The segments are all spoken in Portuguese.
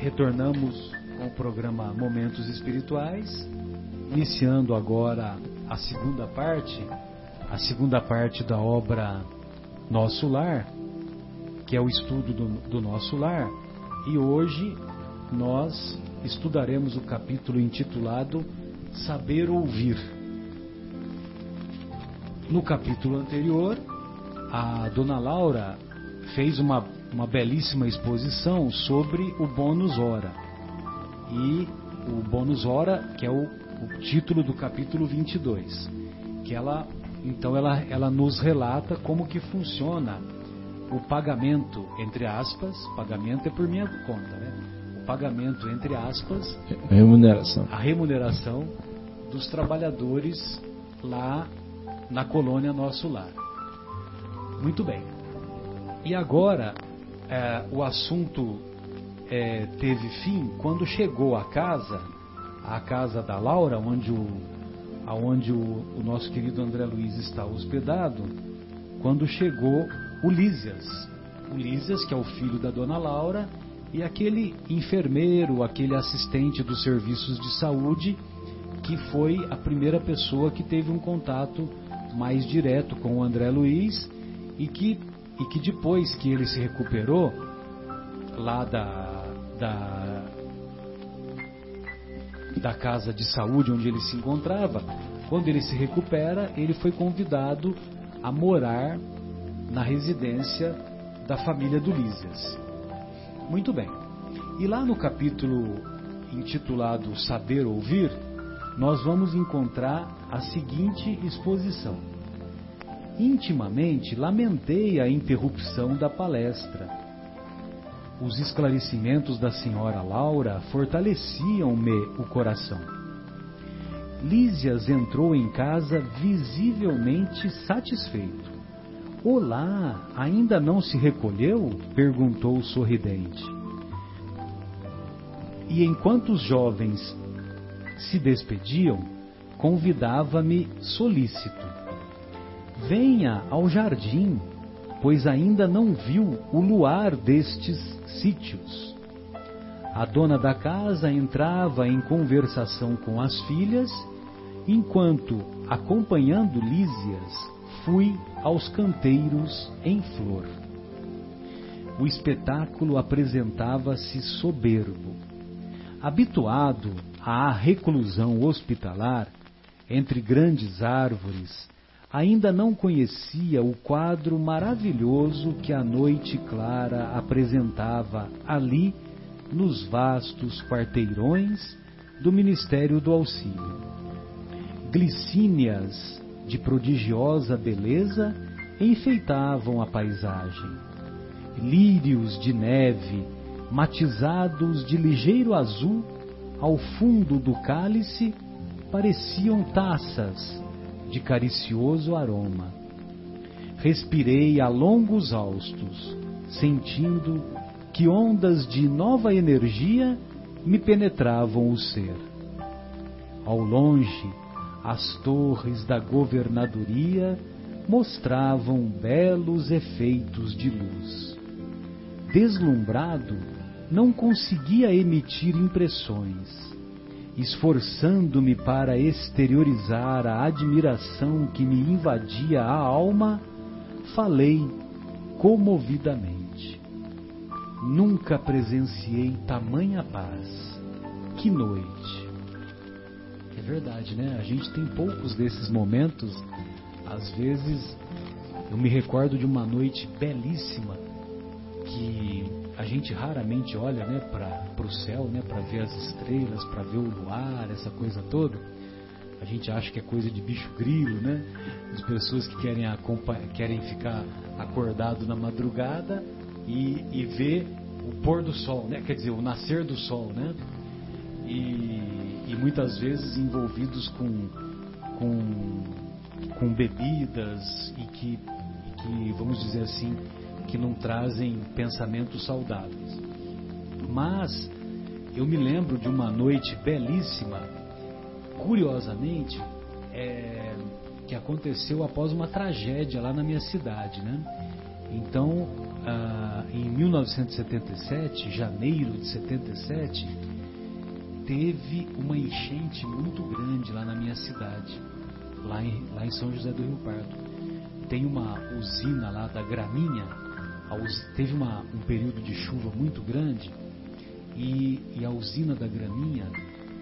retornamos com o programa Momentos Espirituais, iniciando agora a segunda parte, a segunda parte da obra Nosso Lar, que é o estudo do, do Nosso Lar, e hoje nós estudaremos o capítulo intitulado Saber Ouvir. No capítulo anterior, a dona Laura fez uma, uma belíssima exposição sobre o bônus hora. E o bônus hora, que é o, o título do capítulo 22, que ela então ela, ela nos relata como que funciona o pagamento, entre aspas, pagamento é por minha conta, né? O pagamento, entre aspas, remuneração. a remuneração dos trabalhadores lá na colônia Nosso Lar. Muito bem. E agora, é, o assunto é, teve fim quando chegou a casa, a casa da Laura, onde o, aonde o, o nosso querido André Luiz está hospedado, quando chegou o Lísias. O Lísias, que é o filho da dona Laura, e aquele enfermeiro, aquele assistente dos serviços de saúde, que foi a primeira pessoa que teve um contato mais direto com o André Luiz e que, e que depois que ele se recuperou lá da, da, da casa de saúde onde ele se encontrava, quando ele se recupera, ele foi convidado a morar na residência da família do Lísias. Muito bem. E lá no capítulo intitulado Saber Ouvir, nós vamos encontrar a seguinte exposição. Intimamente lamentei a interrupção da palestra. Os esclarecimentos da senhora Laura fortaleciam-me o coração. Lísias entrou em casa visivelmente satisfeito. Olá, ainda não se recolheu? perguntou sorridente. E enquanto os jovens se despediam, convidava-me solícito. Venha ao jardim, pois ainda não viu o luar destes sítios. A dona da casa entrava em conversação com as filhas, enquanto, acompanhando Lísias, fui aos canteiros em flor. O espetáculo apresentava-se soberbo. Habituado à reclusão hospitalar, entre grandes árvores, ainda não conhecia o quadro maravilhoso que a noite clara apresentava ali nos vastos quarteirões do Ministério do Auxílio. Glicínias de prodigiosa beleza enfeitavam a paisagem. Lírios de neve, matizados de ligeiro azul, ao fundo do cálice, pareciam taças de caricioso aroma. Respirei a longos haustos, sentindo que ondas de nova energia me penetravam o ser. Ao longe, as torres da governadoria mostravam belos efeitos de luz. Deslumbrado, não conseguia emitir impressões. Esforçando-me para exteriorizar a admiração que me invadia a alma, falei comovidamente. Nunca presenciei tamanha paz. Que noite! É verdade, né? A gente tem poucos desses momentos. Às vezes, eu me recordo de uma noite belíssima que a gente raramente olha, né, para o céu, né, para ver as estrelas, para ver o luar, essa coisa toda. A gente acha que é coisa de bicho grilo, né? De pessoas que querem, querem ficar acordado na madrugada e, e ver o pôr do sol, né? Quer dizer, o nascer do sol, né? E, e muitas vezes envolvidos com, com, com bebidas e que, e que, vamos dizer assim, que não trazem pensamentos saudáveis. Mas eu me lembro de uma noite belíssima, curiosamente, é, que aconteceu após uma tragédia lá na minha cidade, né? Então ah, em 1977, janeiro de 77, teve uma enchente muito grande lá na minha cidade, lá em, lá em São José do Rio Pardo. Tem uma usina lá da Graminha, teve uma, um período de chuva muito grande e, e a usina da Graminha,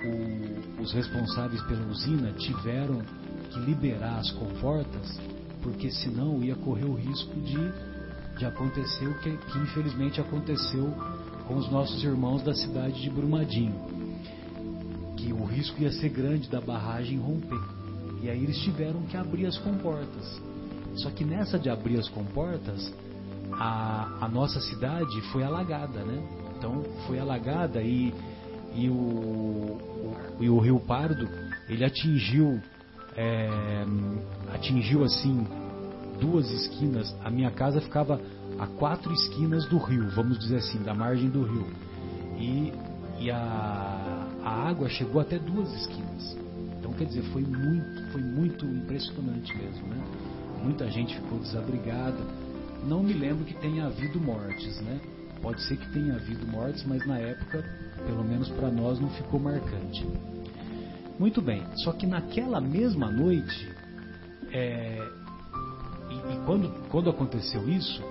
o, os responsáveis pela usina tiveram que liberar as comportas, porque senão ia correr o risco de, de acontecer o que, que infelizmente aconteceu com os nossos irmãos da cidade de Brumadinho. Que o risco ia ser grande da barragem romper. E aí eles tiveram que abrir as comportas. Só que nessa de abrir as comportas, a, a nossa cidade foi alagada, né? Então foi alagada e, e, o, o, e o Rio Pardo ele atingiu é, atingiu assim duas esquinas. A minha casa ficava a quatro esquinas do rio, vamos dizer assim, da margem do rio. E, e a, a água chegou até duas esquinas. Então quer dizer, foi muito, foi muito impressionante mesmo, né? Muita gente ficou desabrigada. Não me lembro que tenha havido mortes, né? Pode ser que tenha havido mortes, mas na época, pelo menos para nós, não ficou marcante. Muito bem, só que naquela mesma noite, é, e, e quando, quando aconteceu isso,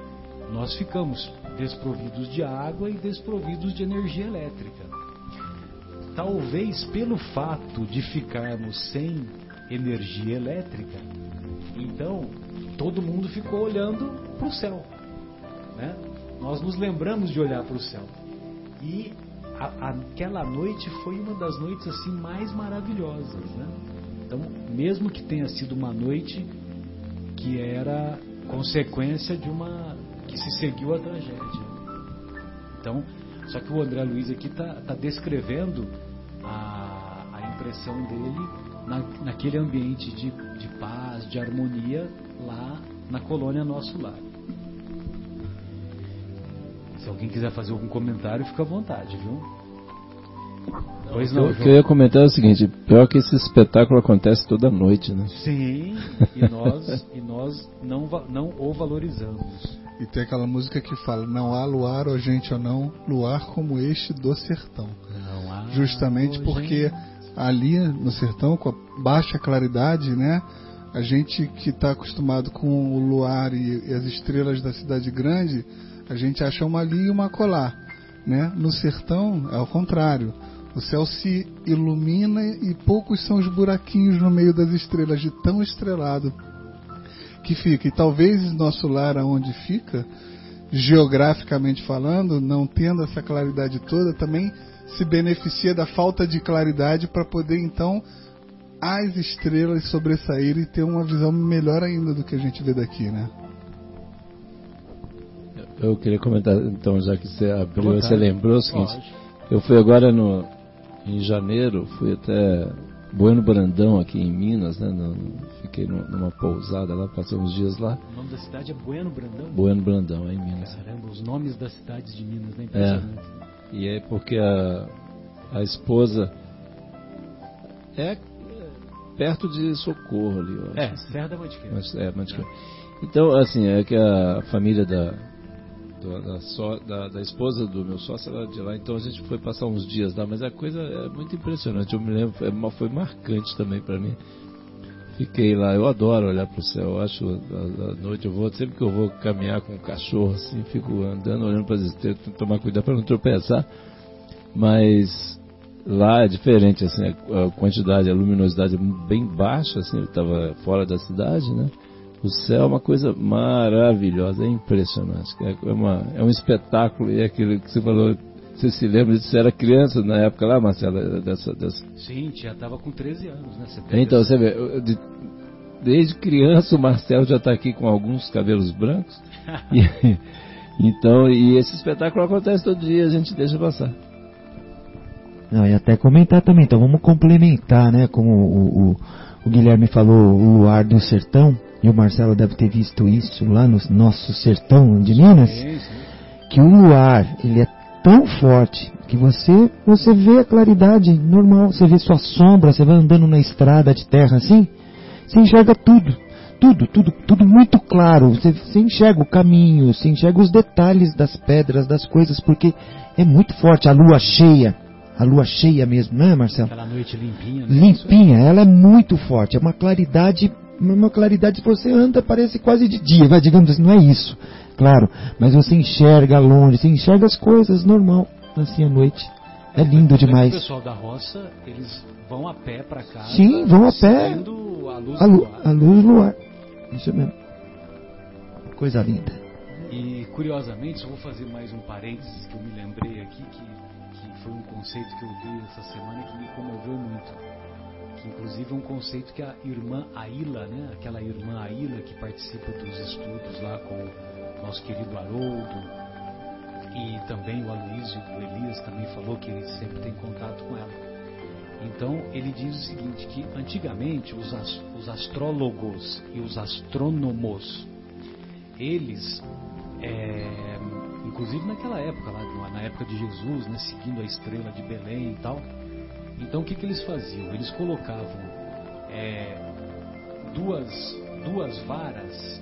nós ficamos desprovidos de água e desprovidos de energia elétrica. Talvez pelo fato de ficarmos sem energia elétrica, então todo mundo ficou olhando para o céu. Né? Nós nos lembramos de olhar para o céu. E a, aquela noite foi uma das noites assim mais maravilhosas, né? Então, mesmo que tenha sido uma noite que era consequência de uma que se seguiu a tragédia. Então, só que o André Luiz aqui está tá descrevendo a, a impressão dele na, naquele ambiente de, de paz, de harmonia lá na colônia Nosso Lar. Se alguém quiser fazer algum comentário, fica à vontade, viu? Pois não. O que eu ia comentar é o seguinte: pior que esse espetáculo acontece toda noite, né? Sim, e nós, e nós não, não o valorizamos. E tem aquela música que fala: Não há luar, ó gente ou não, luar como este do sertão. Não há. Justamente porque gente. ali no sertão, com a baixa claridade, né? A gente que está acostumado com o luar e, e as estrelas da cidade grande a gente acha uma ali e uma colar. Né? No sertão é o contrário. O céu se ilumina e poucos são os buraquinhos no meio das estrelas, de tão estrelado que fica. E talvez nosso lar, aonde fica, geograficamente falando, não tendo essa claridade toda, também se beneficia da falta de claridade para poder então as estrelas sobressaírem e ter uma visão melhor ainda do que a gente vê daqui, né? Eu queria comentar, então, já que você abriu, você lembrou o seguinte: Pode. eu fui agora no, em janeiro, fui até Bueno Brandão, aqui em Minas, né? No, fiquei numa pousada lá, passei uns dias lá. O nome da cidade é Bueno Brandão? Bueno Brandão, é em Minas. Caramba, os nomes das cidades de Minas, né? Impressionante. É. E é porque a, a esposa é perto de Socorro ali, eu acho. É, Serra da Mantiqueira. É, Mantiqueira. Então, assim, é que a família da, do, da, so, da, da, esposa do meu sócio era de lá, então a gente foi passar uns dias lá, mas a coisa é muito impressionante. Eu me lembro, foi, marcante também para mim. Fiquei lá, eu adoro olhar para o céu. Eu acho a, noite eu vou, sempre que eu vou caminhar com um cachorro assim, fico andando, olhando para as estrelas, tomar cuidado para não tropeçar. Mas lá é diferente, assim, a, quantidade, a luminosidade é bem baixa, assim, eu estava fora da cidade, né? O céu é uma coisa maravilhosa, é impressionante. É, uma, é um espetáculo, e é aquilo que você falou, você se lembra disso? Você era criança na época lá, Marcela? Dessa, dessa... Sim, já estava com 13 anos, né? Você então, você vê, de, desde criança o Marcelo já está aqui com alguns cabelos brancos. e, então, e esse espetáculo acontece todo dia, a gente deixa passar. Não, e até comentar também, então vamos complementar, né? Como o, o, o Guilherme falou, o luar do sertão, e o Marcelo deve ter visto isso lá no nosso sertão de Minas, que o luar, ele é tão forte que você você vê a claridade normal, você vê sua sombra, você vai andando na estrada de terra assim, você enxerga tudo. tudo, tudo, tudo muito claro. Você, você enxerga o caminho, você enxerga os detalhes das pedras, das coisas, porque é muito forte a lua cheia. A lua cheia mesmo, não é, Marcelo? Aquela noite limpinha. Né? Limpinha, ela é muito forte. É uma claridade, uma claridade que você anda, parece quase de dia, vai, digamos assim, não é isso, claro. Mas você enxerga longe, você enxerga as coisas normal, assim à noite. É lindo demais. O pessoal da roça, eles vão a pé para cá. Sim, vão a pé. A luz, a, lu a luz do luar. Isso mesmo. Coisa linda. E curiosamente, só vou fazer mais um parênteses que eu me lembrei aqui, que, que foi um conceito que eu vi essa semana que me comoveu muito. Inclusive um conceito que a irmã Aila, né, aquela irmã Aila que participa dos estudos lá com o nosso querido Haroldo, e também o Aloysio, o Elias também falou que ele sempre tem contato com ela. Então ele diz o seguinte, que antigamente os, os astrólogos e os astrônomos, eles, é, inclusive naquela época, lá, na época de Jesus, né, seguindo a estrela de Belém e tal, então o que, que eles faziam? Eles colocavam é, duas, duas varas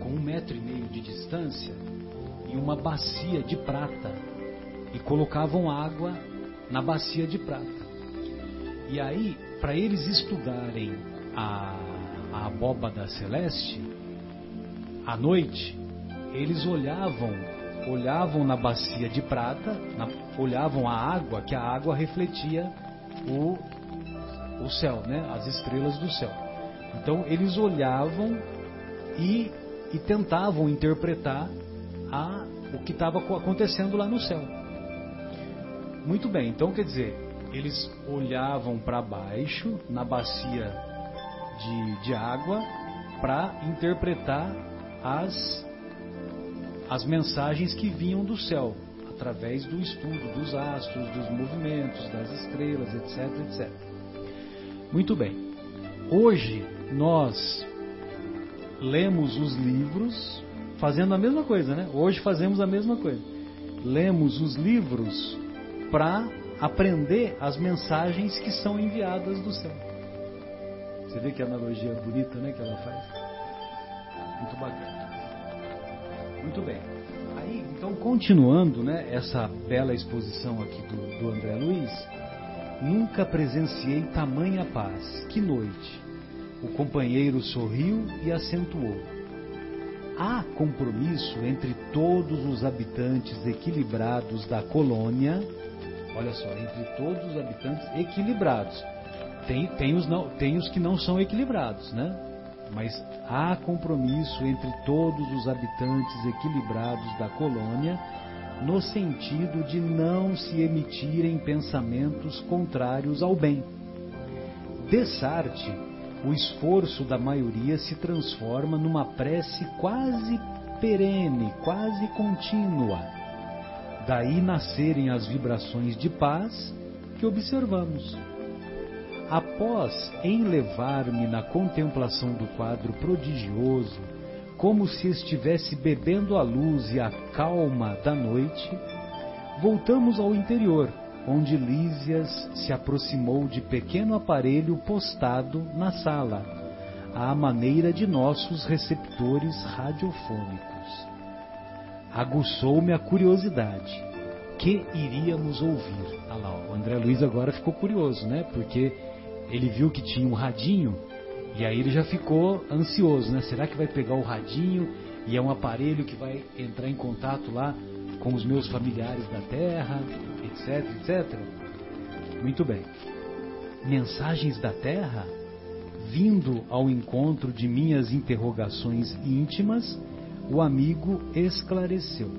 com um metro e meio de distância e uma bacia de prata e colocavam água na bacia de prata. E aí, para eles estudarem a, a abóbada celeste, à noite, eles olhavam, olhavam na bacia de prata, na, olhavam a água, que a água refletia o, o céu, né? as estrelas do céu. Então eles olhavam e, e tentavam interpretar a, o que estava acontecendo lá no céu. Muito bem, então quer dizer, eles olhavam para baixo, na bacia de, de água, para interpretar as, as mensagens que vinham do céu, através do estudo dos astros, dos movimentos, das estrelas, etc, etc. Muito bem. Hoje nós lemos os livros fazendo a mesma coisa, né? Hoje fazemos a mesma coisa. Lemos os livros para aprender as mensagens que são enviadas do céu. Você vê que analogia bonita, né, que ela faz? Muito bacana. Muito bem. Então, continuando, né, essa bela exposição aqui do, do André Luiz, nunca presenciei tamanha paz. Que noite! O companheiro sorriu e acentuou há compromisso entre todos os habitantes equilibrados da colônia. Olha só, entre todos os habitantes equilibrados. Tem, tem, os, não, tem os que não são equilibrados, né? Mas há compromisso entre todos os habitantes equilibrados da colônia no sentido de não se emitirem pensamentos contrários ao bem. Dessarte o esforço da maioria se transforma numa prece quase perene, quase contínua. Daí nascerem as vibrações de paz que observamos. Após enlevar-me na contemplação do quadro prodigioso, como se estivesse bebendo a luz e a calma da noite, voltamos ao interior onde Lísias se aproximou de pequeno aparelho postado na sala, à maneira de nossos receptores radiofônicos. Aguçou-me a curiosidade. Que iríamos ouvir? Ah lá, o André Luiz agora ficou curioso, né? Porque ele viu que tinha um radinho e aí ele já ficou ansioso, né? Será que vai pegar o radinho e é um aparelho que vai entrar em contato lá com os meus familiares da terra, etc, etc. Muito bem. Mensagens da terra? Vindo ao encontro de minhas interrogações íntimas, o amigo esclareceu.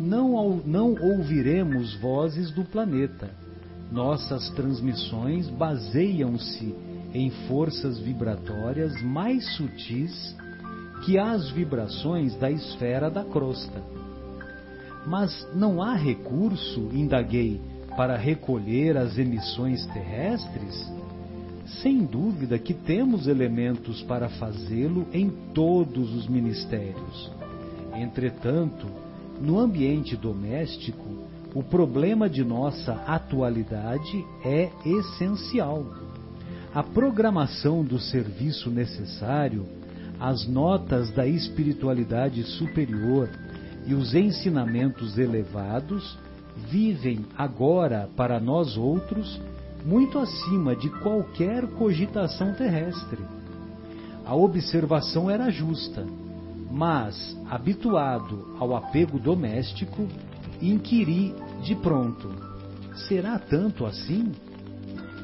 Não, não ouviremos vozes do planeta. Nossas transmissões baseiam-se em forças vibratórias mais sutis que as vibrações da esfera da crosta mas não há recurso, indaguei, para recolher as emissões terrestres? Sem dúvida que temos elementos para fazê-lo em todos os ministérios. Entretanto, no ambiente doméstico, o problema de nossa atualidade é essencial. A programação do serviço necessário as notas da espiritualidade superior e os ensinamentos elevados vivem agora para nós outros muito acima de qualquer cogitação terrestre. A observação era justa, mas, habituado ao apego doméstico, inquiri de pronto: será tanto assim?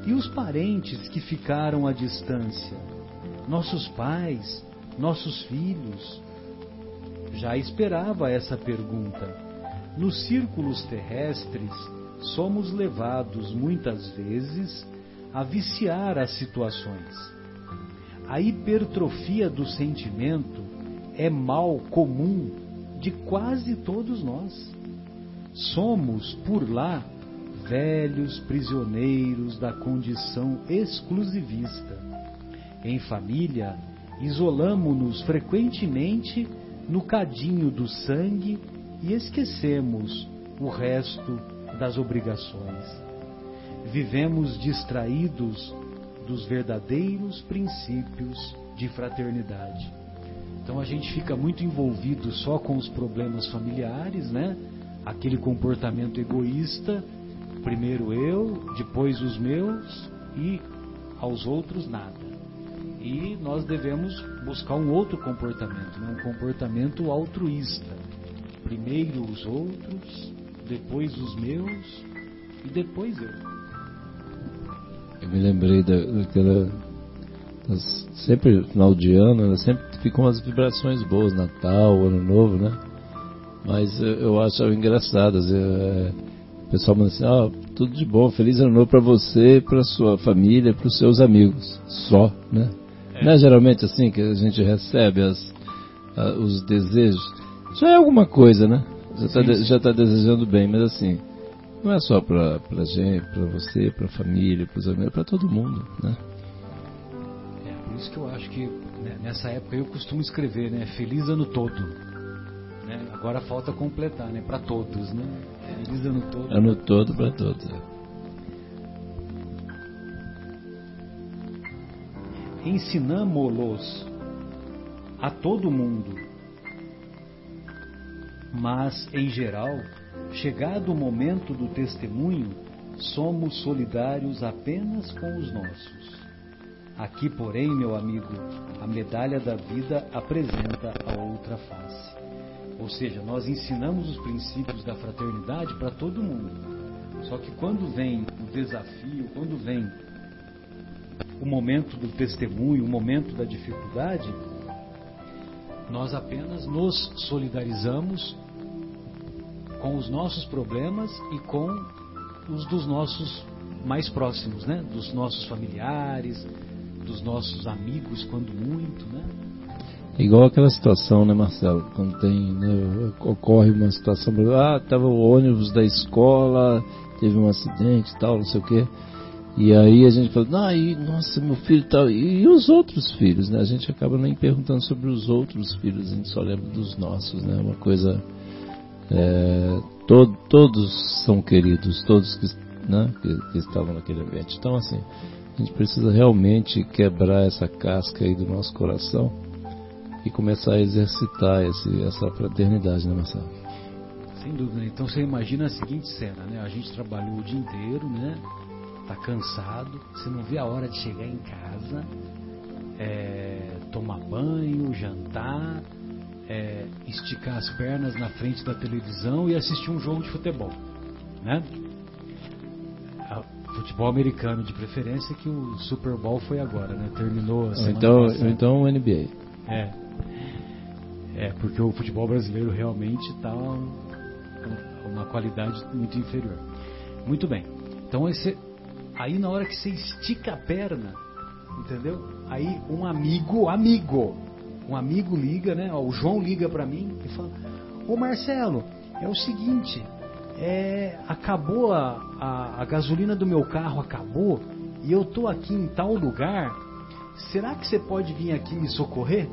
E os parentes que ficaram à distância? Nossos pais, nossos filhos? Já esperava essa pergunta. Nos círculos terrestres, somos levados muitas vezes a viciar as situações. A hipertrofia do sentimento é mal comum de quase todos nós. Somos, por lá, velhos prisioneiros da condição exclusivista. Em família, isolamo-nos frequentemente no cadinho do sangue e esquecemos o resto das obrigações. Vivemos distraídos dos verdadeiros princípios de fraternidade. Então a gente fica muito envolvido só com os problemas familiares, né? Aquele comportamento egoísta, primeiro eu, depois os meus e aos outros nada. E nós devemos buscar um outro comportamento, né? um comportamento altruísta. Primeiro os outros, depois os meus e depois eu. Eu me lembrei da, daquela. Sempre no final de ano, né? sempre ficam umas vibrações boas, Natal, Ano Novo, né? Mas eu, acho engraçado, é, o pessoal manda assim, ah, tudo de bom, feliz ano novo para você, para sua família, para os seus amigos, só, né? É. Não é geralmente assim que a gente recebe as, a, os desejos? Já é alguma coisa, né? Já está de, tá desejando bem, mas assim, não é só para pra gente, para você, para a família, para os amigos, é para todo mundo, né? É, por isso que eu acho que né, nessa época eu costumo escrever, né? Feliz ano todo. Né? Agora falta completar, né? Para todos, né? Feliz ano todo. Ano todo para todos. É. ensinamo-los a todo mundo. Mas, em geral, chegado o momento do testemunho, somos solidários apenas com os nossos. Aqui, porém, meu amigo, a medalha da vida apresenta a outra face. Ou seja, nós ensinamos os princípios da fraternidade para todo mundo. Só que quando vem o desafio, quando vem o momento do testemunho, o momento da dificuldade, nós apenas nos solidarizamos com os nossos problemas e com os dos nossos mais próximos, né? Dos nossos familiares, dos nossos amigos, quando muito, né? Igual aquela situação, né, Marcelo? Quando tem, né, ocorre uma situação, ah, tava o ônibus da escola, teve um acidente, tal, não sei o quê. E aí a gente fala, ah, e, nossa, meu filho tal. E, e, os outros filhos, né? A gente acaba nem perguntando sobre os outros filhos, a gente só lembra dos nossos, né? Uma coisa. É, to, todos são queridos, todos que, né, que, que, estavam naquele ambiente. Então, assim, a gente precisa realmente quebrar essa casca aí do nosso coração e começar a exercitar esse, essa fraternidade, né, Marcelo? Sem dúvida. Então você imagina a seguinte cena, né? A gente trabalhou o dia inteiro, né? tá cansado, você não vê a hora de chegar em casa, é, tomar banho, jantar, é, esticar as pernas na frente da televisão e assistir um jogo de futebol, né? Futebol americano de preferência, que o Super Bowl foi agora, né? Terminou a semana então, passada. então o NBA. É. É, porque o futebol brasileiro realmente está uma qualidade muito inferior. Muito bem. Então esse Aí na hora que você estica a perna, entendeu? Aí um amigo, amigo, um amigo liga, né? o João liga para mim e fala: Ô Marcelo, é o seguinte, é, acabou a, a, a gasolina do meu carro, acabou, e eu tô aqui em tal lugar. Será que você pode vir aqui me socorrer?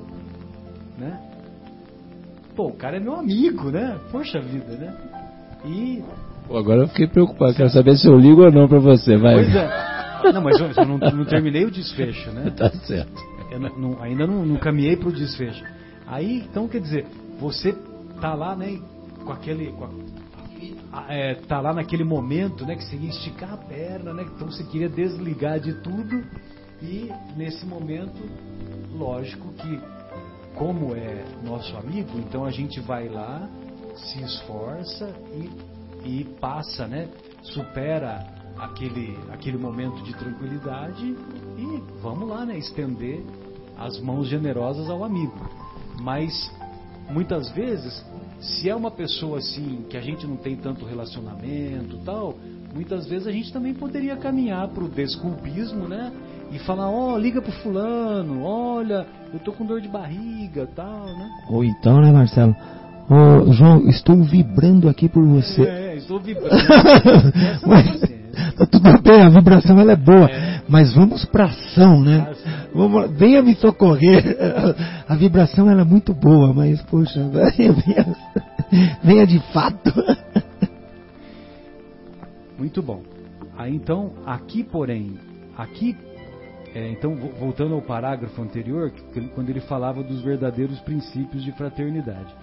Né? Pô, o cara é meu amigo, né? Poxa vida, né? E Agora eu fiquei preocupado, quero saber se eu ligo ou não para você, vai. Pois é. Não, mas eu não, não terminei o desfecho, né? tá certo. eu não, ainda não, não caminhei para o desfecho. Aí, então, quer dizer, você tá lá, né, com aquele. Com a, é, tá lá naquele momento, né, que você ia esticar a perna, né, então você queria desligar de tudo e nesse momento, lógico que, como é nosso amigo, então a gente vai lá, se esforça e, e passa, né? Supera aquele, aquele momento de tranquilidade e vamos lá, né? Estender as mãos generosas ao amigo. Mas muitas vezes, se é uma pessoa assim que a gente não tem tanto relacionamento, tal, muitas vezes a gente também poderia caminhar para o desculpismo, né? E falar, ó, oh, liga pro fulano, olha, eu tô com dor de barriga, tal, né? Ou então, né, Marcelo? Ô, oh, João, estou vibrando aqui por você. É, estou vibrando. mas, tá tudo bem, a vibração ela é boa, é. mas vamos pra ação, né? Vamos, venha me socorrer. A vibração ela é muito boa, mas poxa, venha, venha, venha de fato. Muito bom. Aí então, aqui porém, aqui é, então, voltando ao parágrafo anterior, quando ele falava dos verdadeiros princípios de fraternidade.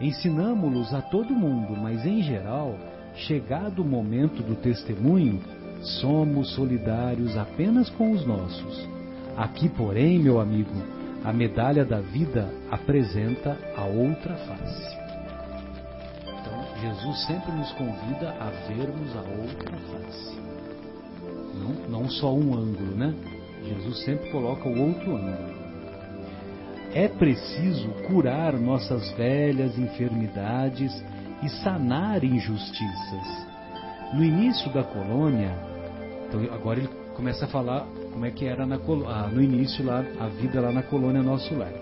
Ensinamos-los a todo mundo, mas em geral, chegado o momento do testemunho, somos solidários apenas com os nossos. Aqui, porém, meu amigo, a medalha da vida apresenta a outra face. Então, Jesus sempre nos convida a vermos a outra face. Não, não só um ângulo, né? Jesus sempre coloca o outro ângulo. É preciso curar nossas velhas enfermidades e sanar injustiças. No início da colônia, então agora ele começa a falar como é que era na, ah, no início lá a vida lá na colônia Nosso Lar.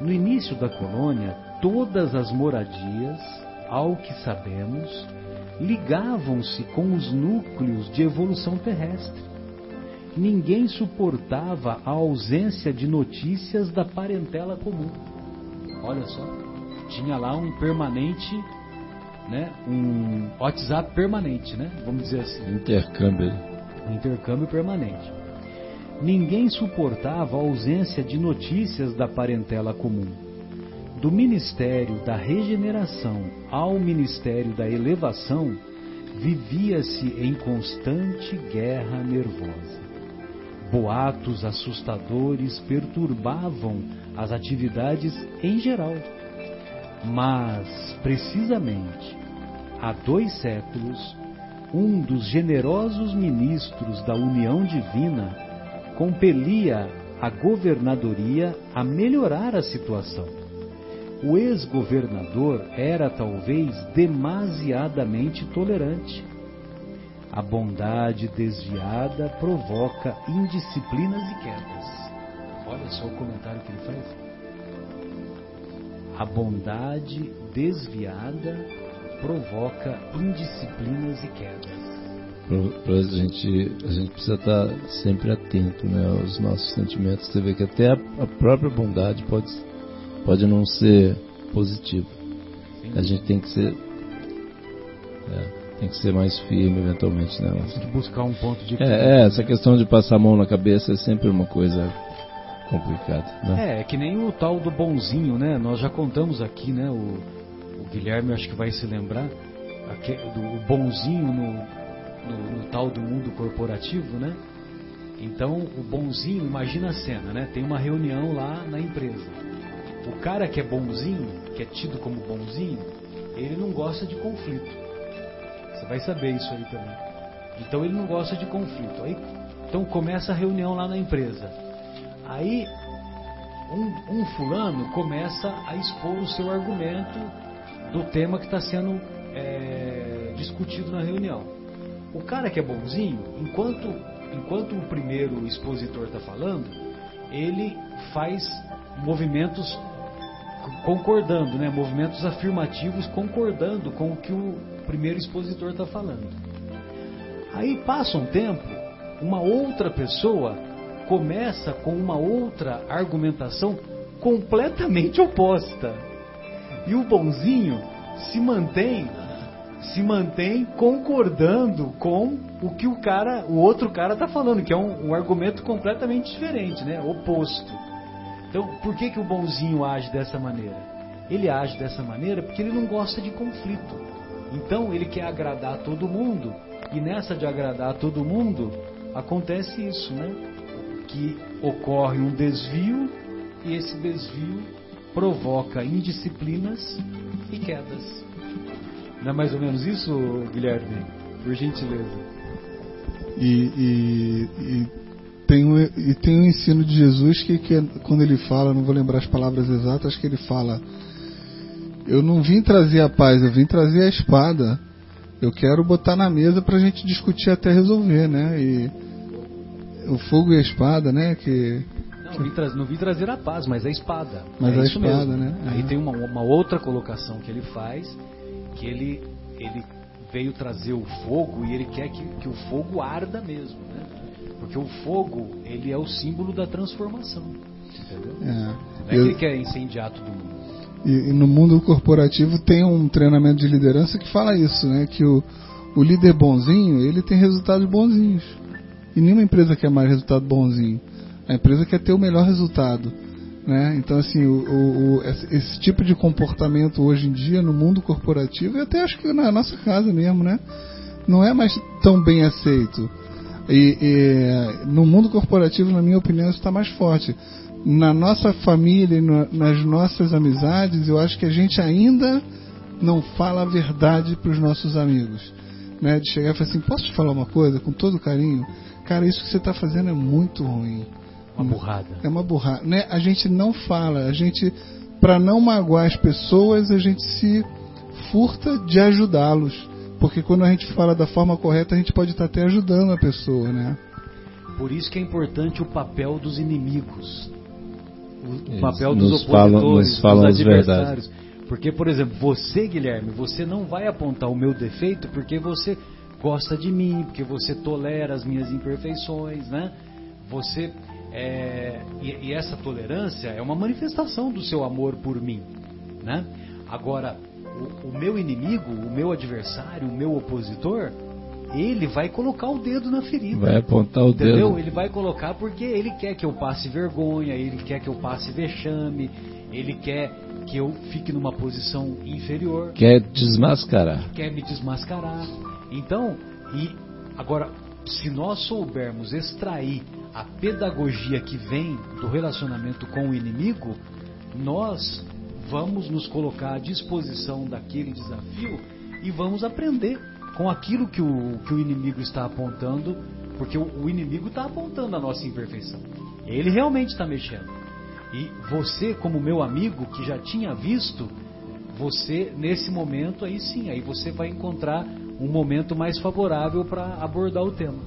No início da colônia, todas as moradias, ao que sabemos, ligavam-se com os núcleos de evolução terrestre ninguém suportava a ausência de notícias da parentela comum. Olha só, tinha lá um permanente, né, um WhatsApp permanente, né, vamos dizer assim. Intercâmbio. Um intercâmbio permanente. Ninguém suportava a ausência de notícias da parentela comum. Do ministério da regeneração ao ministério da elevação, vivia-se em constante guerra nervosa. Boatos assustadores perturbavam as atividades em geral. Mas, precisamente, há dois séculos, um dos generosos ministros da União Divina compelia a governadoria a melhorar a situação. O ex-governador era talvez demasiadamente tolerante a bondade desviada provoca indisciplinas e quedas. Olha só o comentário que ele faz. A bondade desviada provoca indisciplinas e quedas. Pra, gente, a gente precisa estar sempre atento né, aos nossos sentimentos. Você vê que até a, a própria bondade pode, pode não ser positiva. A gente tem que ser. É, tem que ser mais firme eventualmente, né? Tem que buscar um ponto de. É, é, essa questão de passar a mão na cabeça é sempre uma coisa complicada. Né? É, é que nem o tal do bonzinho, né? Nós já contamos aqui, né? O, o Guilherme acho que vai se lembrar aqui, do bonzinho no, no, no tal do mundo corporativo, né? Então, o bonzinho, imagina a cena, né? Tem uma reunião lá na empresa. O cara que é bonzinho, que é tido como bonzinho, ele não gosta de conflito. Você vai saber isso aí também. Então ele não gosta de conflito. Aí, então começa a reunião lá na empresa. Aí um, um fulano começa a expor o seu argumento do tema que está sendo é, discutido na reunião. O cara que é bonzinho, enquanto, enquanto o primeiro expositor está falando, ele faz movimentos concordando, né? movimentos afirmativos concordando com o que o primeiro expositor está falando. Aí passa um tempo, uma outra pessoa começa com uma outra argumentação completamente oposta. E o bonzinho se mantém se mantém concordando com o que o cara, o outro cara está falando, que é um, um argumento completamente diferente, né? Oposto. Então, por que, que o bonzinho age dessa maneira? Ele age dessa maneira porque ele não gosta de conflito. Então, ele quer agradar todo mundo. E nessa de agradar todo mundo, acontece isso, né? Que ocorre um desvio e esse desvio provoca indisciplinas e quedas. Não é mais ou menos isso, Guilherme? Por gentileza. E, e, e tem um, e tem um ensino de Jesus que, que quando ele fala, não vou lembrar as palavras exatas, que ele fala: Eu não vim trazer a paz, eu vim trazer a espada. Eu quero botar na mesa para a gente discutir até resolver, né? E o fogo e a espada, né? Que não, vim não vim trazer a paz, mas a espada. Mas é a espada, mesmo. né? Aí tem uma, uma outra colocação que ele faz, que ele, ele veio trazer o fogo e ele quer que, que o fogo arda mesmo, né? Porque o fogo, ele é o símbolo da transformação. Entendeu? É. Não é que ele quer incendiar todo mundo. E, e, no mundo corporativo tem um treinamento de liderança que fala isso, né? Que o, o líder bonzinho, ele tem resultados bonzinhos. E nenhuma empresa quer mais resultado bonzinho. A empresa quer ter o melhor resultado. Né? Então, assim, o, o, o, esse tipo de comportamento hoje em dia no mundo corporativo, e até acho que na nossa casa mesmo, né? não é mais tão bem aceito. E, e, no mundo corporativo, na minha opinião, isso está mais forte. Na nossa família e nas nossas amizades, eu acho que a gente ainda não fala a verdade para os nossos amigos. Né? De chegar e falar assim: posso te falar uma coisa com todo carinho? Cara, isso que você está fazendo é muito ruim. Uma burrada. É uma burrada. Né? A gente não fala, a gente, para não magoar as pessoas, a gente se furta de ajudá-los. Porque quando a gente fala da forma correta, a gente pode estar até ajudando a pessoa, né? Por isso que é importante o papel dos inimigos. O papel dos opositores, falam dos adversários. Porque, por exemplo, você, Guilherme, você não vai apontar o meu defeito porque você gosta de mim, porque você tolera as minhas imperfeições, né? Você é, e, e, essa tolerância é uma manifestação do seu amor por mim, né? Agora, o, o, meu inimigo, o meu adversário, o meu opositor, ele vai colocar o dedo na ferida. Vai apontar o entendeu? dedo. Ele vai colocar porque ele quer que eu passe vergonha, ele quer que eu passe vexame, ele quer que eu fique numa posição inferior. Quer desmascarar. Quer me desmascarar. Então, e agora, se nós soubermos extrair a pedagogia que vem do relacionamento com o inimigo, nós vamos nos colocar à disposição daquele desafio e vamos aprender com aquilo que o, que o inimigo está apontando, porque o, o inimigo está apontando a nossa imperfeição. Ele realmente está mexendo. E você, como meu amigo que já tinha visto, você nesse momento aí sim, aí você vai encontrar um momento mais favorável para abordar o tema.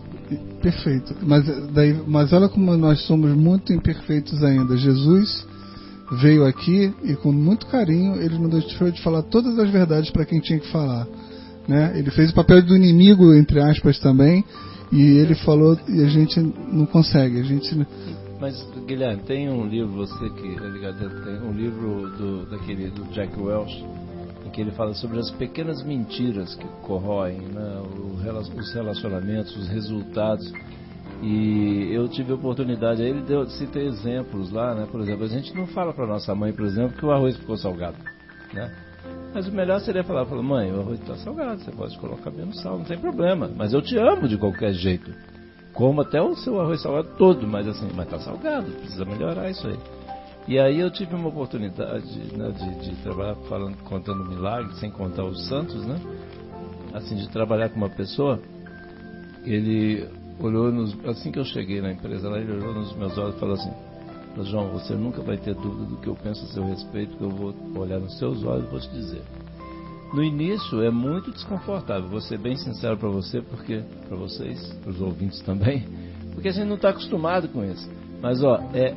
Perfeito. Mas, daí, mas olha como nós somos muito imperfeitos ainda. Jesus veio aqui e com muito carinho ele não deixou de falar todas as verdades para quem tinha que falar. Né? Ele fez o papel do inimigo, entre aspas, também, e ele falou e a gente não consegue. A gente... Mas, Guilherme, tem um livro, você que é ligado, tem um livro do, daquele, do Jack Welch, em que ele fala sobre as pequenas mentiras que corroem né, os relacionamentos, os resultados. E eu tive a oportunidade, ele deu, cita exemplos lá, né? Por exemplo, a gente não fala para nossa mãe, por exemplo, que o arroz ficou salgado, né? Mas o melhor seria falar, falar mãe, o arroz está salgado, você pode colocar menos sal, não tem problema. Mas eu te amo de qualquer jeito. Como até o seu arroz salgado todo, mas assim, mas está salgado, precisa melhorar isso aí. E aí eu tive uma oportunidade né, de, de, trabalhar falando, contando milagres, sem contar os santos, né? Assim, de trabalhar com uma pessoa, ele olhou nos, assim que eu cheguei na empresa lá, ele olhou nos meus olhos e falou assim, João, você nunca vai ter dúvida do que eu penso a seu respeito, que eu vou olhar nos seus olhos e vou te dizer. No início é muito desconfortável, vou ser bem sincero para você, porque para vocês, para os ouvintes também, porque a gente não está acostumado com isso. Mas ó, é,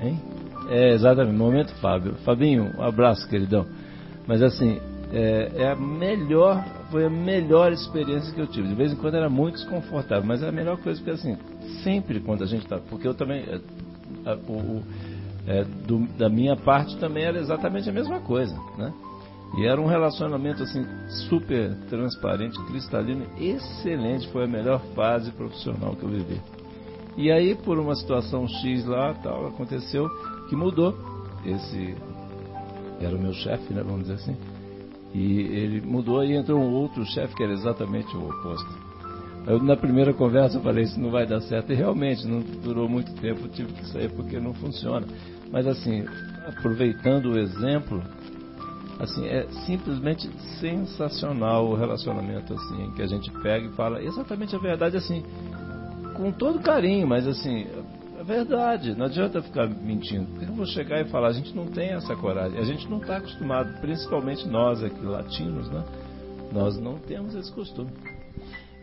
hein? É exatamente, momento Fábio. Fabinho, um abraço, queridão. Mas assim, é, é, a melhor, foi a melhor experiência que eu tive. De vez em quando era muito desconfortável, mas é a melhor coisa porque assim, sempre quando a gente está, porque eu também, o, é, do, da minha parte também era exatamente a mesma coisa, né? E era um relacionamento assim super transparente, cristalino, excelente, foi a melhor fase profissional que eu vivi. E aí por uma situação X lá, tal, aconteceu, que mudou. Esse era o meu chefe, né, vamos dizer assim. E ele mudou e entrou um outro chefe que era exatamente o oposto. Eu, na primeira conversa, eu falei: Isso não vai dar certo. E realmente, não durou muito tempo, tive que sair porque não funciona. Mas, assim, aproveitando o exemplo, assim, é simplesmente sensacional o relacionamento, assim, que a gente pega e fala exatamente a verdade, assim, com todo carinho, mas, assim, é verdade, não adianta ficar mentindo. Eu vou chegar e falar, a gente não tem essa coragem, a gente não está acostumado, principalmente nós aqui latinos, né? Nós não temos esse costume.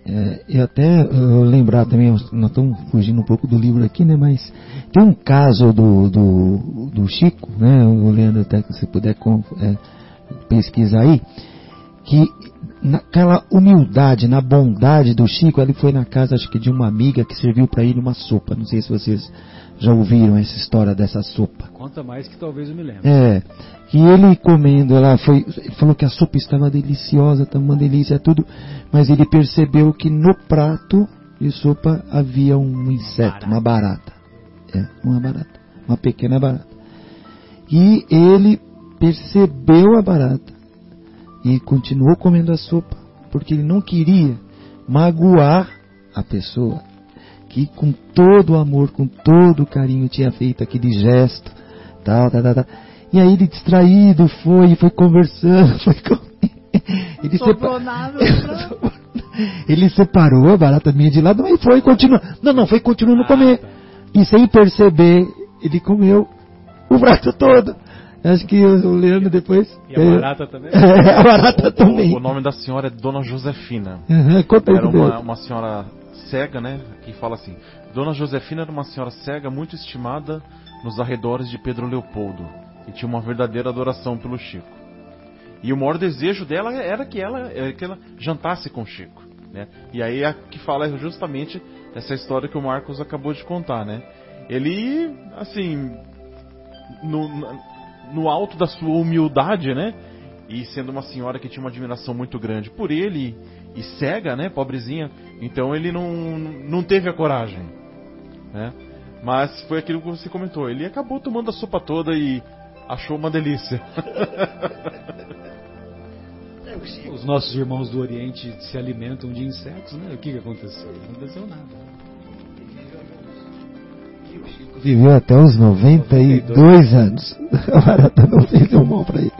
É, e até eu lembrar também, nós estamos fugindo um pouco do livro aqui, né? Mas tem um caso do, do, do Chico, né? O Leandro, até que você puder é, pesquisar aí, que naquela humildade, na bondade do Chico, ele foi na casa, acho que de uma amiga que serviu para ele uma sopa. Não sei se vocês já ouviram essa história dessa sopa. Conta mais que talvez eu me lembre. É, que ele comendo, ela foi, falou que a sopa estava deliciosa, estava uma delícia, tudo, mas ele percebeu que no prato de sopa havia um inseto, barata. uma barata. É, uma barata, uma pequena barata. E ele percebeu a barata e continuou comendo a sopa, porque ele não queria magoar a pessoa que com todo o amor, com todo o carinho tinha feito aquele gesto, tal, tal, tal, tal. E aí ele distraído foi, foi conversando, foi com... ele, separ... nada, ele separou a barata minha de lado e foi continuando. Não, não, foi continuando a comer. E sem perceber, ele comeu o prato todo. Acho que o Leandro depois. E a barata também? É, a barata também. O, o, nome da senhora é Dona Josefina. Uhum, era uma, uma senhora cega, né? Que fala assim: Dona Josefina era uma senhora cega muito estimada nos arredores de Pedro Leopoldo e tinha uma verdadeira adoração pelo Chico. E o maior desejo dela era que ela, que ela jantasse com Chico. Né? E aí a que fala é justamente essa história que o Marcos acabou de contar, né? Ele, assim, no, no alto da sua humildade, né? E sendo uma senhora que tinha uma admiração muito grande por ele e cega, né, pobrezinha, então ele não, não teve a coragem, né? Mas foi aquilo que você comentou, ele acabou tomando a sopa toda e achou uma delícia. Os nossos irmãos do Oriente se alimentam de insetos, né? O que, que aconteceu? Não aconteceu nada. Viveu até os 92 anos. A barata não fez um mal para ele.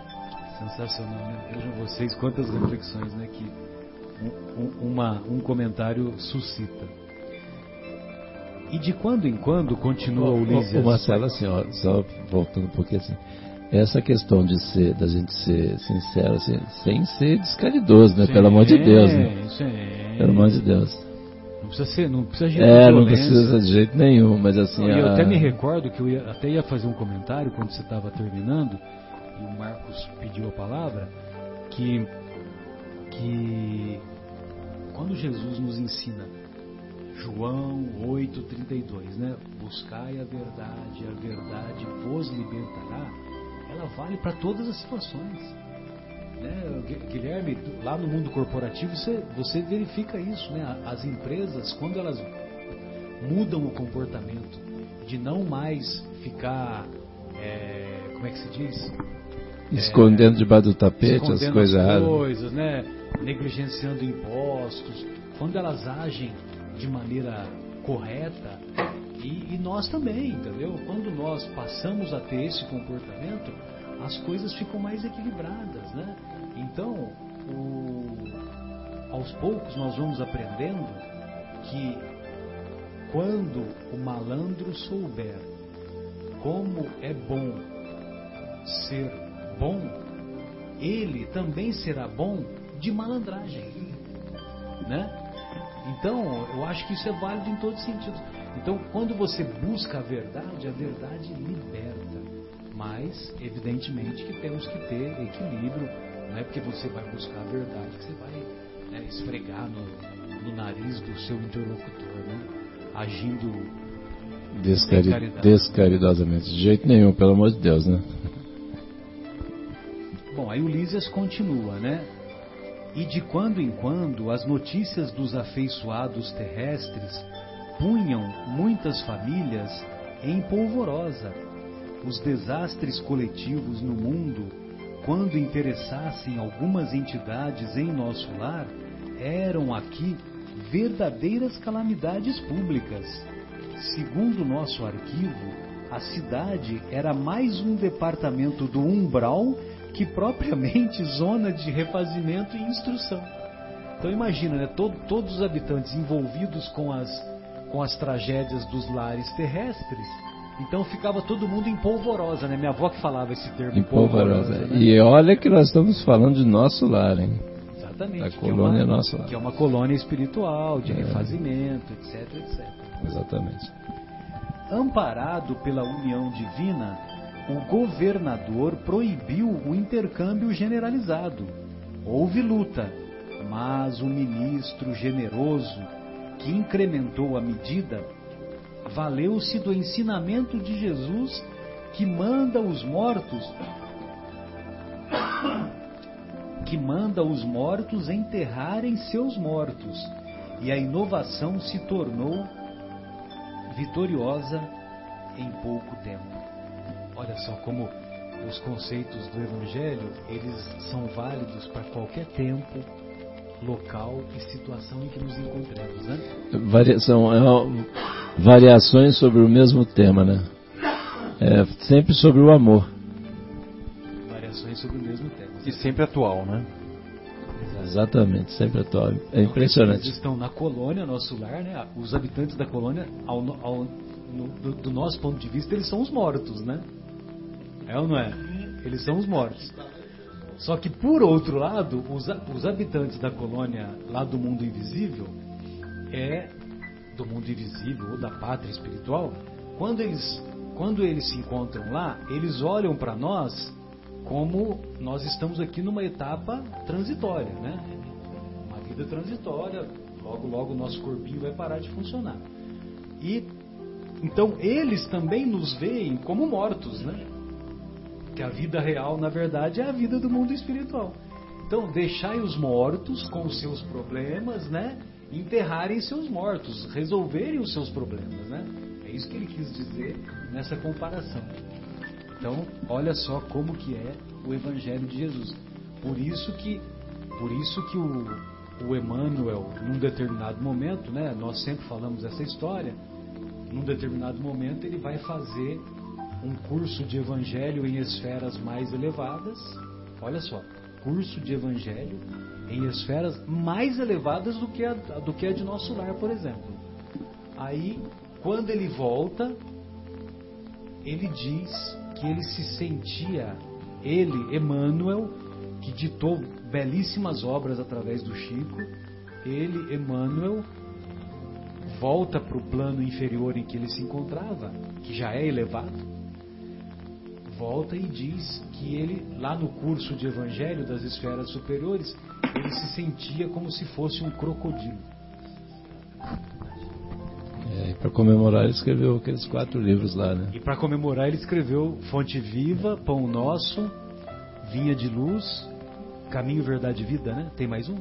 Sensacional, né? Vejam vocês quantas reflexões né, que uma, um comentário suscita. E de quando em quando continua o Ulisses. O Marcelo, assim, ó, só voltando um pouquinho assim. Essa questão de ser, da gente ser sincero, assim, sem ser descaridoso, né? Sim, Pelo amor de Deus, né? Sim. Pelo amor de Deus. Não precisa ser, não precisa gerar É, não precisa de jeito nenhum, mas assim. Eu a... até me recordo que eu ia, até ia fazer um comentário quando você estava terminando e o Marcos pediu a palavra que que quando Jesus nos ensina João 8:32, né? Buscai a verdade, a verdade vos libertará. Ela vale para todas as situações. Né? Guilherme, lá no mundo corporativo você, você verifica isso, né? As empresas quando elas mudam o comportamento de não mais ficar, é, como é que se diz? Escondendo é, debaixo do tapete as coisas as coisas, né? Negligenciando impostos. Quando elas agem de maneira correta, e, e, nós também, entendeu? Quando nós passamos a ter esse comportamento, as coisas ficam mais equilibradas, né? Então, o, aos poucos nós vamos aprendendo que quando o malandro souber como é bom ser bom, ele também será bom de malandragem, né? Então, eu acho que isso é válido em todos os sentidos. Então, quando você busca a verdade, a verdade liberta. Mas, evidentemente, que temos que ter equilíbrio. Não é porque você vai buscar a verdade que você vai né, esfregar no, no, nariz do seu interlocutor, né? agindo Descari descaridosamente. De jeito nenhum, pelo amor de Deus, né? Bom, aí o Lísias continua, né? E de quando em quando as notícias dos afeiçoados terrestres punham muitas famílias em polvorosa, os desastres coletivos no mundo, quando interessassem algumas entidades em nosso lar, eram aqui verdadeiras calamidades públicas. Segundo nosso arquivo, a cidade era mais um departamento do umbral que propriamente zona de refazimento e instrução. Então imagina, né, todo, todos os habitantes envolvidos com as, com as tragédias dos lares terrestres, então ficava todo mundo em polvorosa, né? Minha avó que falava esse termo. Em polvorosa. Né? E olha que nós estamos falando de nosso lar, hein? Exatamente. A colônia é, uma, é nosso lar. Que é uma colônia espiritual, de é. refazimento, etc, etc. Exatamente. Amparado pela união divina, o governador proibiu o intercâmbio generalizado. Houve luta, mas o ministro generoso, que incrementou a medida, valeu-se do ensinamento de Jesus que manda os mortos que manda os mortos enterrarem seus mortos, e a inovação se tornou vitoriosa em pouco tempo. Olha só como os conceitos do evangelho, eles são válidos para qualquer tempo, local e situação em que nos encontremos, né? Variação, é, variações sobre o mesmo tema, né? É, sempre sobre o amor. Variações sobre o mesmo tema. E sempre atual, né? Exatamente, sempre atual. É impressionante. Eles estão na colônia, nosso lar, né? Os habitantes da colônia, ao, ao, no, do, do nosso ponto de vista, eles são os mortos, né? É ou não é? Eles são os mortos. Só que, por outro lado, os, os habitantes da colônia lá do mundo invisível, é do mundo invisível ou da pátria espiritual, quando eles, quando eles se encontram lá, eles olham para nós como nós estamos aqui numa etapa transitória, né? Uma vida transitória, logo logo o nosso corpinho vai parar de funcionar. E então eles também nos veem como mortos, né? Que a vida real, na verdade, é a vida do mundo espiritual. Então, deixai os mortos com os seus problemas, né? Enterrarem seus mortos, resolverem os seus problemas, né? É isso que ele quis dizer nessa comparação. Então, olha só como que é o Evangelho de Jesus. Por isso que, por isso que o, o Emmanuel, num determinado momento, né? Nós sempre falamos essa história. Num determinado momento, ele vai fazer um curso de evangelho em esferas mais elevadas. Olha só, curso de evangelho em esferas mais elevadas do que a, do que a de nosso lar, por exemplo. Aí, quando ele volta, ele diz que ele se sentia, ele, Emmanuel, que ditou belíssimas obras através do Chico, ele, Emmanuel, volta para o plano inferior em que ele se encontrava, que já é elevado, volta e diz que ele, lá no curso de Evangelho das esferas superiores, ele se sentia como se fosse um crocodilo. É, e para comemorar ele escreveu aqueles quatro livros lá, né? E para comemorar ele escreveu Fonte Viva, Pão Nosso, Vinha de Luz, Caminho, Verdade e Vida, né? Tem mais um?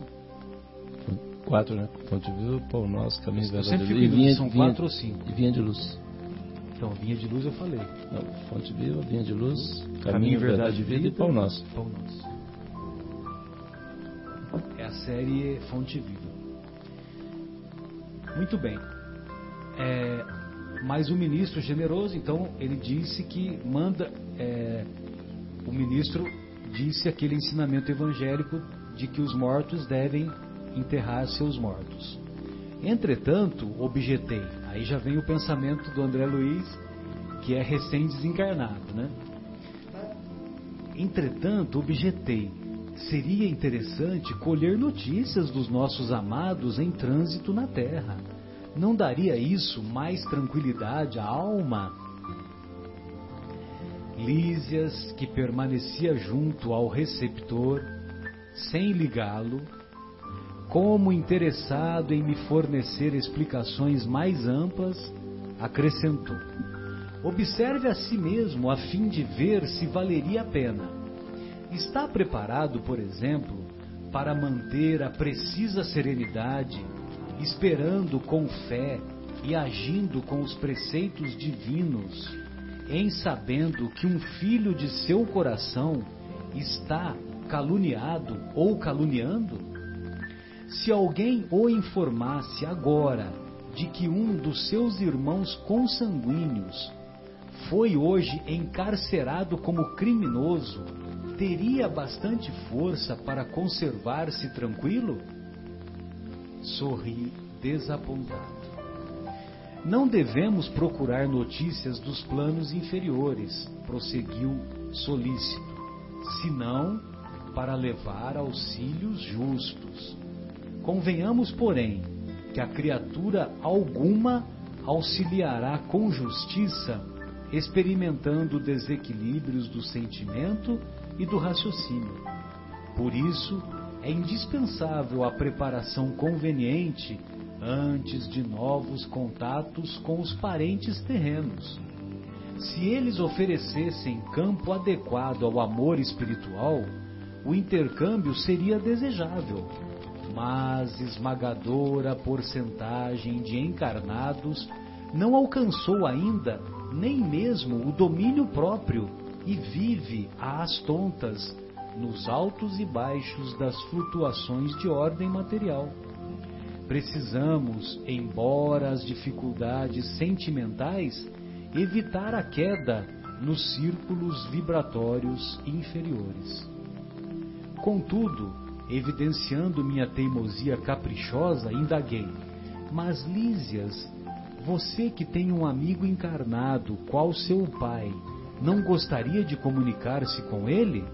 Quatro, né? Fonte Viva, Pão Nosso, Caminho, Verdade e Vida. Vinha, são vinha, quatro ou cinco? E Vinha de Luz. Então, vinha de luz eu falei. Não, fonte viva, vinha de luz, caminho, caminho verdade, verdade, vida e pão nosso. Pão nosso. É a série Fonte Viva. Muito bem. É, mas o ministro generoso, então, ele disse que manda. É, o ministro disse aquele ensinamento evangélico de que os mortos devem enterrar seus mortos. Entretanto, objetei, aí já vem o pensamento do André Luiz, que é recém-desencarnado, né? Entretanto, objetei, seria interessante colher notícias dos nossos amados em trânsito na Terra. Não daria isso mais tranquilidade à alma? Lísias, que permanecia junto ao receptor, sem ligá-lo, como interessado em me fornecer explicações mais amplas, acrescentou: Observe a si mesmo a fim de ver se valeria a pena. Está preparado, por exemplo, para manter a precisa serenidade, esperando com fé e agindo com os preceitos divinos, em sabendo que um filho de seu coração está caluniado ou caluniando? Se alguém o informasse agora de que um dos seus irmãos consanguíneos foi hoje encarcerado como criminoso, teria bastante força para conservar-se tranquilo? Sorri desapontado. Não devemos procurar notícias dos planos inferiores, prosseguiu solícito, senão para levar auxílios justos. Convenhamos, porém, que a criatura alguma auxiliará com justiça, experimentando desequilíbrios do sentimento e do raciocínio. Por isso, é indispensável a preparação conveniente antes de novos contatos com os parentes terrenos. Se eles oferecessem campo adequado ao amor espiritual, o intercâmbio seria desejável, mas esmagadora porcentagem de encarnados não alcançou ainda nem mesmo o domínio próprio e vive às tontas nos altos e baixos das flutuações de ordem material. Precisamos, embora as dificuldades sentimentais, evitar a queda nos círculos vibratórios inferiores. Contudo, evidenciando minha teimosia caprichosa, indaguei: Mas Lísias, você que tem um amigo encarnado, qual seu pai, não gostaria de comunicar-se com ele?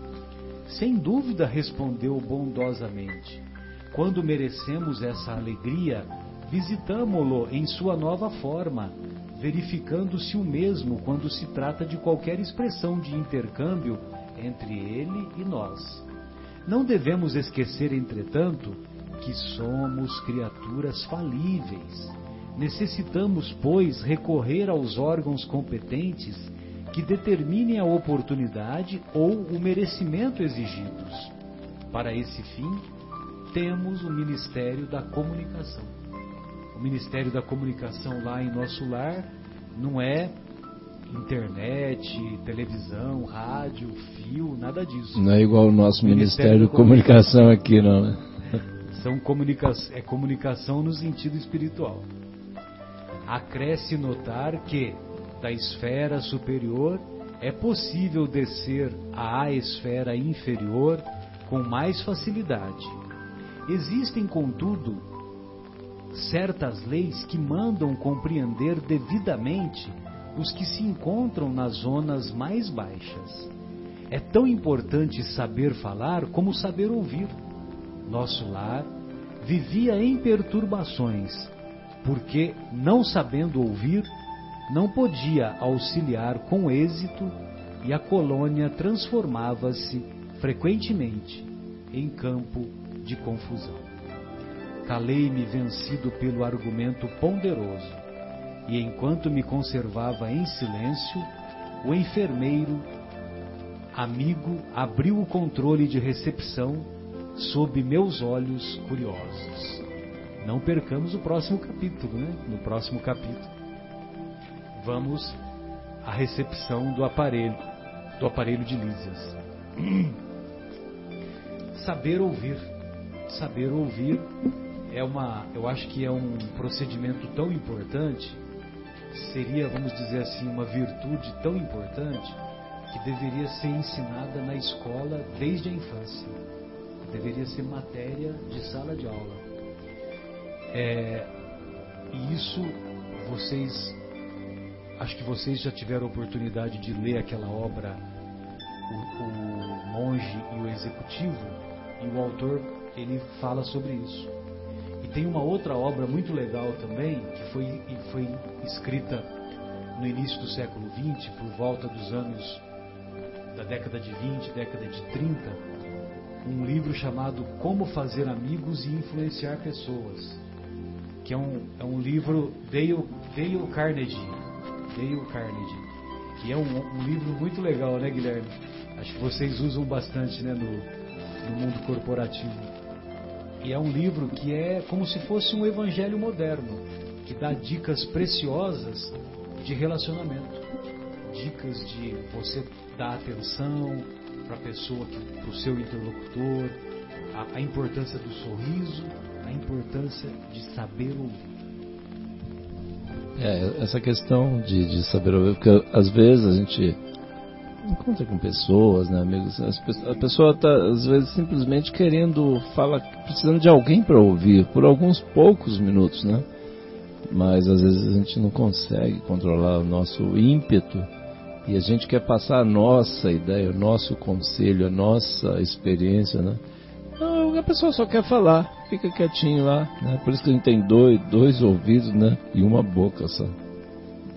Sem dúvida, respondeu bondosamente. Quando merecemos essa alegria, visitamo-lo em sua nova forma, verificando-se o mesmo quando se trata de qualquer expressão de intercâmbio entre ele e nós. Não devemos esquecer, entretanto, que somos criaturas falíveis. Necessitamos, pois, recorrer aos órgãos competentes que determinem a oportunidade ou o merecimento exigidos. Para esse fim, temos o Ministério da Comunicação. O Ministério da Comunicação lá em nosso lar não é internet, televisão, rádio, fio, nada disso. Não é igual o nosso Ministério, Ministério de Comunicação, Comunicação aqui, não, né? São comunica é comunicação no sentido espiritual. Acresce notar que, da esfera superior, é possível descer à esfera inferior com mais facilidade Existem, contudo, certas leis que mandam compreender devidamente os que se encontram nas zonas mais baixas. É tão importante saber falar como saber ouvir. Nosso lar vivia em perturbações, porque, não sabendo ouvir, não podia auxiliar com êxito e a colônia transformava-se frequentemente em campo de confusão. Calei-me vencido pelo argumento ponderoso, e enquanto me conservava em silêncio, o enfermeiro, amigo, abriu o controle de recepção sob meus olhos curiosos. Não percamos o próximo capítulo, né? No próximo capítulo, vamos à recepção do aparelho, do aparelho de Lísias. Saber ouvir saber ouvir é uma, eu acho que é um procedimento tão importante, seria, vamos dizer assim, uma virtude tão importante que deveria ser ensinada na escola desde a infância. Deveria ser matéria de sala de aula. É, e isso vocês, acho que vocês já tiveram a oportunidade de ler aquela obra, o, o Monge e o Executivo, e o autor ele fala sobre isso. E tem uma outra obra muito legal também, que foi, foi escrita no início do século XX, por volta dos anos da década de 20, década de 30, um livro chamado Como Fazer Amigos e Influenciar Pessoas, que é um, é um livro Dale, Dale Carnegie, Dale Carnegie, que é um, um livro muito legal, né, Guilherme? Acho que vocês usam bastante, né, no, no mundo corporativo. E é um livro que é como se fosse um evangelho moderno, que dá dicas preciosas de relacionamento, dicas de você dar atenção para a pessoa, para o seu interlocutor, a, a importância do sorriso, a importância de saber ouvir. É, essa questão de, de saber ouvir, porque às vezes a gente encontra com pessoas, né, amigos? a pessoa está, às vezes, simplesmente querendo falar, precisando de alguém para ouvir, por alguns poucos minutos, né? Mas às vezes a gente não consegue controlar o nosso ímpeto e a gente quer passar a nossa ideia, o nosso conselho, a nossa experiência, né? Não, a pessoa só quer falar, fica quietinho lá, né? Por isso que a gente tem dois, dois ouvidos, né? E uma boca só.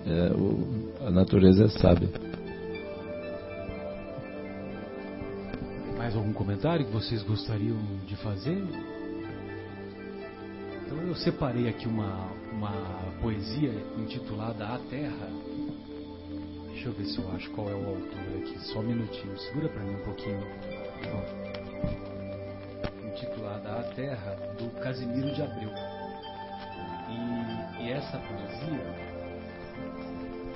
É, o, a natureza é sábia. Mais algum comentário que vocês gostariam de fazer? Então eu separei aqui uma, uma poesia intitulada A Terra. Deixa eu ver se eu acho qual é o autor aqui. Só um minutinho. Segura para mim um pouquinho. Intitulada A Terra, do Casimiro de Abreu. E, e essa poesia,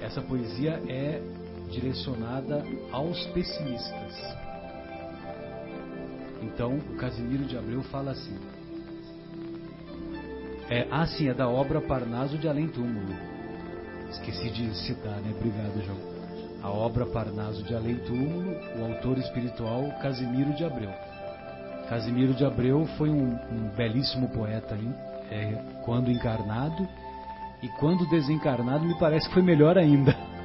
essa poesia é direcionada aos pessimistas. Então, o Casimiro de Abreu fala assim: é, ah, sim, é da obra Parnaso de Além Túmulo. Esqueci de citar, né? Obrigado, João. A obra Parnaso de Além Túmulo, o autor espiritual Casimiro de Abreu. Casimiro de Abreu foi um, um belíssimo poeta hein? É, quando encarnado, e quando desencarnado me parece que foi melhor ainda.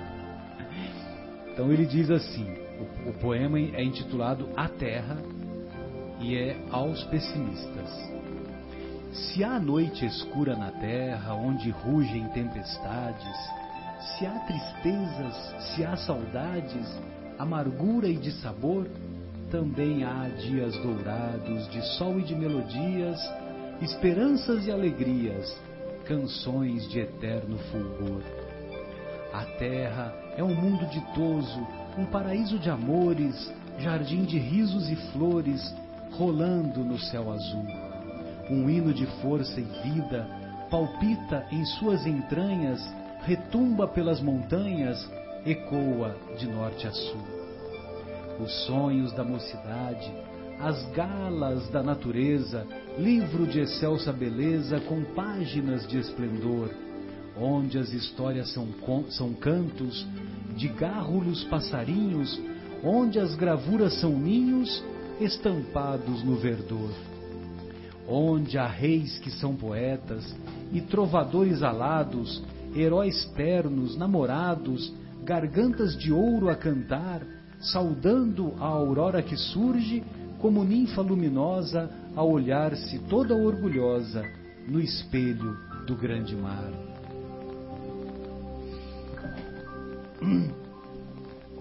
Então ele diz assim: o, o poema é intitulado A Terra e é aos pessimistas. Se há noite escura na terra, onde rugem tempestades, se há tristezas, se há saudades, amargura e de sabor, também há dias dourados de sol e de melodias, esperanças e alegrias, canções de eterno fulgor. A terra é um mundo ditoso, um paraíso de amores, jardim de risos e flores, rolando no céu azul. Um hino de força e vida palpita em suas entranhas, retumba pelas montanhas, ecoa de norte a sul. Os sonhos da mocidade, as galas da natureza, livro de excelsa beleza com páginas de esplendor, onde as histórias são, são cantos de gárrulos passarinhos, onde as gravuras são ninhos estampados no verdor, onde há reis que são poetas e trovadores alados, heróis ternos, namorados, gargantas de ouro a cantar, saudando a aurora que surge como ninfa luminosa a olhar-se toda orgulhosa no espelho do grande mar.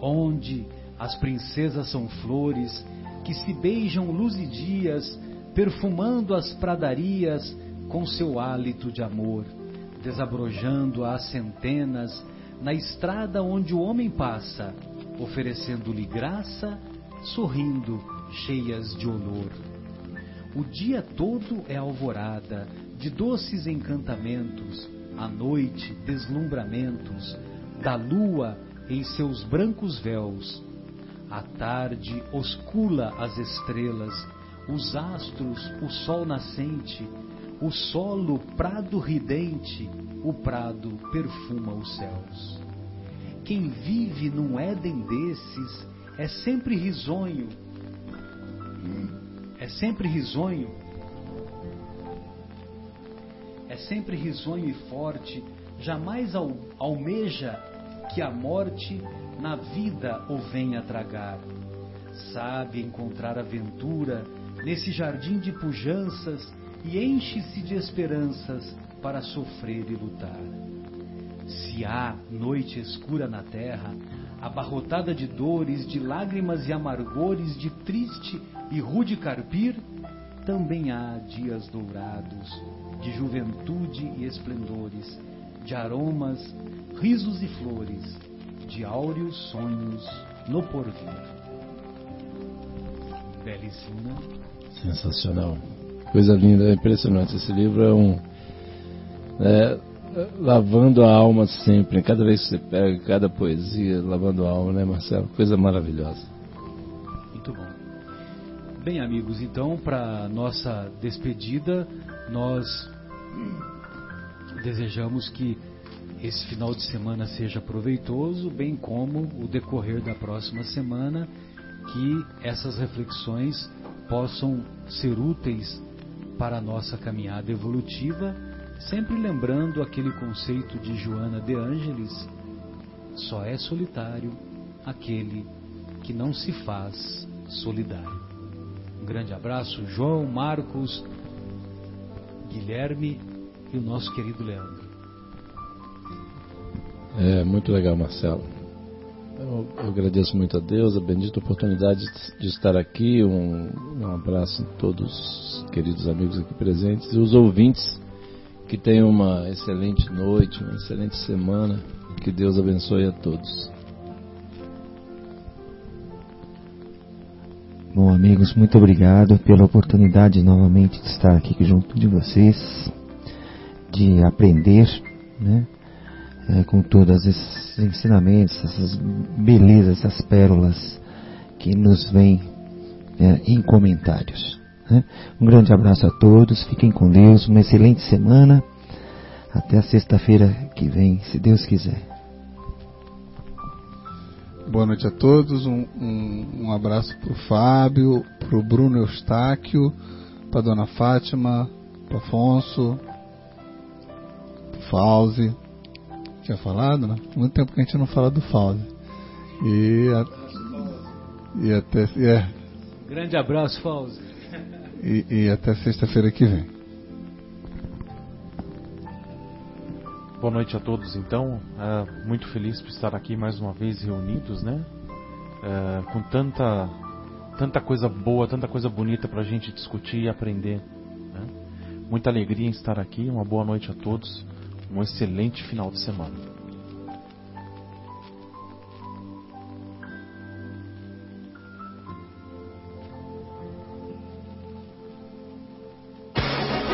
Onde as princesas são flores que se beijam luz e dias, perfumando as pradarias com seu hálito de amor, desabrojando as centenas na estrada onde o homem passa, oferecendo-lhe graça, sorrindo, cheias de olor. O dia todo é alvorada, de doces encantamentos, a noite deslumbramentos, da lua em seus brancos véus, a tarde oscula as estrelas, os astros, o sol nascente, o solo prado ridente, o prado perfuma os céus. Quem vive num Éden desses é sempre risonho, é sempre risonho, é sempre risonho e forte, jamais almeja que a morte na vida o venha tragar. Sabe encontrar aventura nesse jardim de pujanças e enche-se de esperanças para sofrer e lutar. Se há noite escura na terra, abarrotada de dores, de lágrimas e amargores, de triste e rude carpir, também há dias dourados, de juventude e esplendores, de aromas, risos e flores, de áureos sonhos no porvir. Belíssimo, né? Sensacional. Coisa linda, é impressionante. Esse livro é um. É, lavando a alma sempre, cada vez que você pega cada poesia, lavando a alma, né, Marcelo? Coisa maravilhosa. Muito bom. Bem, amigos, então, para nossa despedida, nós desejamos que esse final de semana seja proveitoso, bem como o decorrer da próxima semana, que essas reflexões possam ser úteis para a nossa caminhada evolutiva, sempre lembrando aquele conceito de Joana de Ângeles: só é solitário aquele que não se faz solidário. Um grande abraço, João, Marcos, Guilherme e o nosso querido Leandro. É muito legal, Marcelo. Eu, eu agradeço muito a Deus, a bendita oportunidade de estar aqui. Um, um abraço a todos os queridos amigos aqui presentes e os ouvintes. Que tenham uma excelente noite, uma excelente semana. Que Deus abençoe a todos. Bom, amigos, muito obrigado pela oportunidade novamente de estar aqui junto de vocês, de aprender, né? É, com todos esses ensinamentos, essas belezas, essas pérolas que nos vêm é, em comentários. Né? Um grande abraço a todos, fiquem com Deus, uma excelente semana. Até a sexta-feira que vem, se Deus quiser. Boa noite a todos, um, um, um abraço para o Fábio, para o Bruno Eustáquio, para Dona Fátima, para Afonso, para Fauzi tinha falado, né? Muito tempo que a gente não fala do Fauzi. E, a, e até. É. Grande abraço, Fauzi. E, e até sexta-feira que vem. Boa noite a todos, então. É, muito feliz por estar aqui mais uma vez reunidos, né? É, com tanta, tanta coisa boa, tanta coisa bonita para a gente discutir e aprender. Né? Muita alegria em estar aqui. Uma boa noite a todos um excelente final de semana.